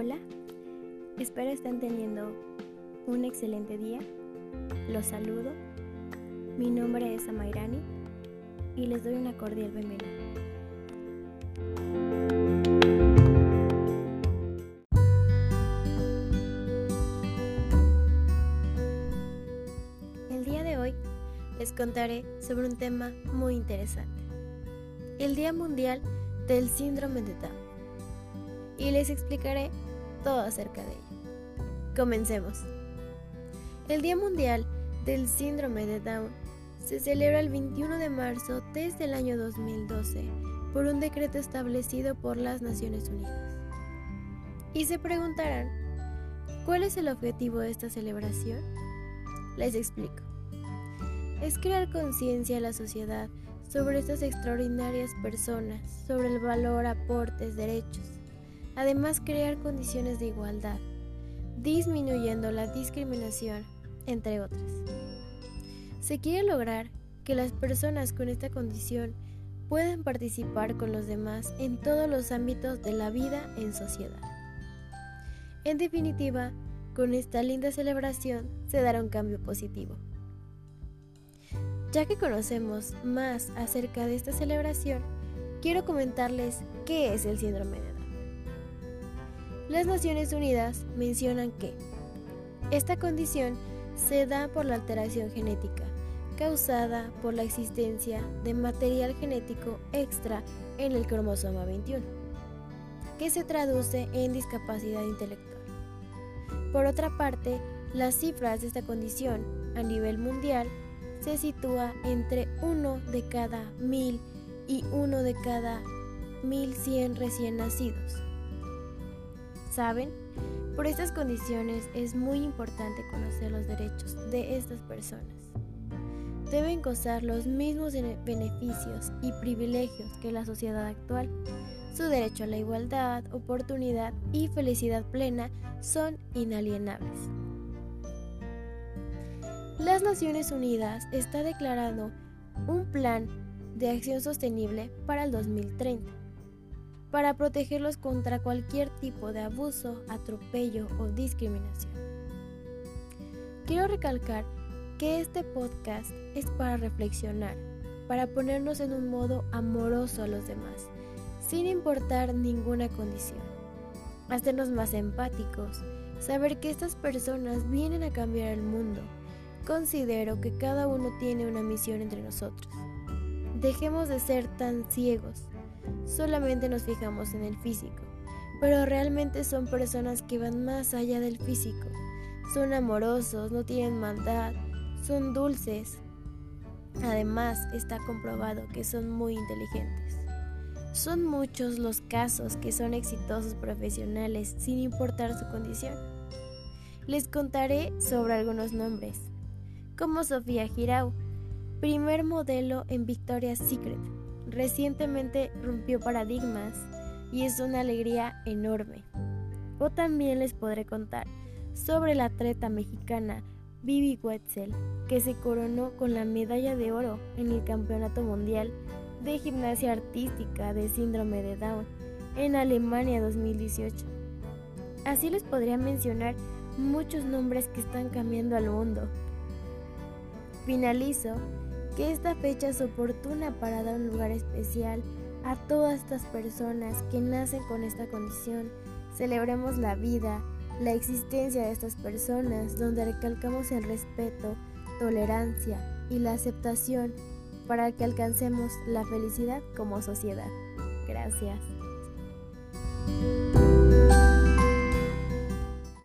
Hola, espero estén teniendo un excelente día. Los saludo. Mi nombre es Amairani y les doy una cordial bienvenida. El día de hoy les contaré sobre un tema muy interesante. El Día Mundial del Síndrome de Down y les explicaré todo acerca de ello. Comencemos. El Día Mundial del Síndrome de Down se celebra el 21 de marzo desde el año 2012 por un decreto establecido por las Naciones Unidas. Y se preguntarán, ¿cuál es el objetivo de esta celebración? Les explico. Es crear conciencia a la sociedad sobre estas extraordinarias personas, sobre el valor, aportes, derechos Además, crear condiciones de igualdad, disminuyendo la discriminación, entre otras. Se quiere lograr que las personas con esta condición puedan participar con los demás en todos los ámbitos de la vida en sociedad. En definitiva, con esta linda celebración se dará un cambio positivo. Ya que conocemos más acerca de esta celebración, quiero comentarles qué es el síndrome de las Naciones Unidas mencionan que esta condición se da por la alteración genética causada por la existencia de material genético extra en el cromosoma 21, que se traduce en discapacidad intelectual. Por otra parte, las cifras de esta condición a nivel mundial se sitúa entre 1 de cada 1000 y 1 de cada 1100 recién nacidos. ¿Saben? Por estas condiciones es muy importante conocer los derechos de estas personas. Deben gozar los mismos beneficios y privilegios que la sociedad actual. Su derecho a la igualdad, oportunidad y felicidad plena son inalienables. Las Naciones Unidas está declarando un plan de acción sostenible para el 2030 para protegerlos contra cualquier tipo de abuso, atropello o discriminación. Quiero recalcar que este podcast es para reflexionar, para ponernos en un modo amoroso a los demás, sin importar ninguna condición. Hacernos más empáticos, saber que estas personas vienen a cambiar el mundo. Considero que cada uno tiene una misión entre nosotros. Dejemos de ser tan ciegos solamente nos fijamos en el físico, pero realmente son personas que van más allá del físico. Son amorosos, no tienen maldad, son dulces. Además, está comprobado que son muy inteligentes. Son muchos los casos que son exitosos profesionales sin importar su condición. Les contaré sobre algunos nombres, como Sofía Girau, primer modelo en Victoria's Secret, recientemente rompió paradigmas y es una alegría enorme. O también les podré contar sobre la atleta mexicana Vivi Wetzel, que se coronó con la medalla de oro en el Campeonato Mundial de Gimnasia Artística de Síndrome de Down en Alemania 2018. Así les podría mencionar muchos nombres que están cambiando al mundo. Finalizo que esta fecha es oportuna para dar un lugar especial a todas estas personas que nacen con esta condición. Celebremos la vida, la existencia de estas personas, donde recalcamos el respeto, tolerancia y la aceptación para que alcancemos la felicidad como sociedad. Gracias.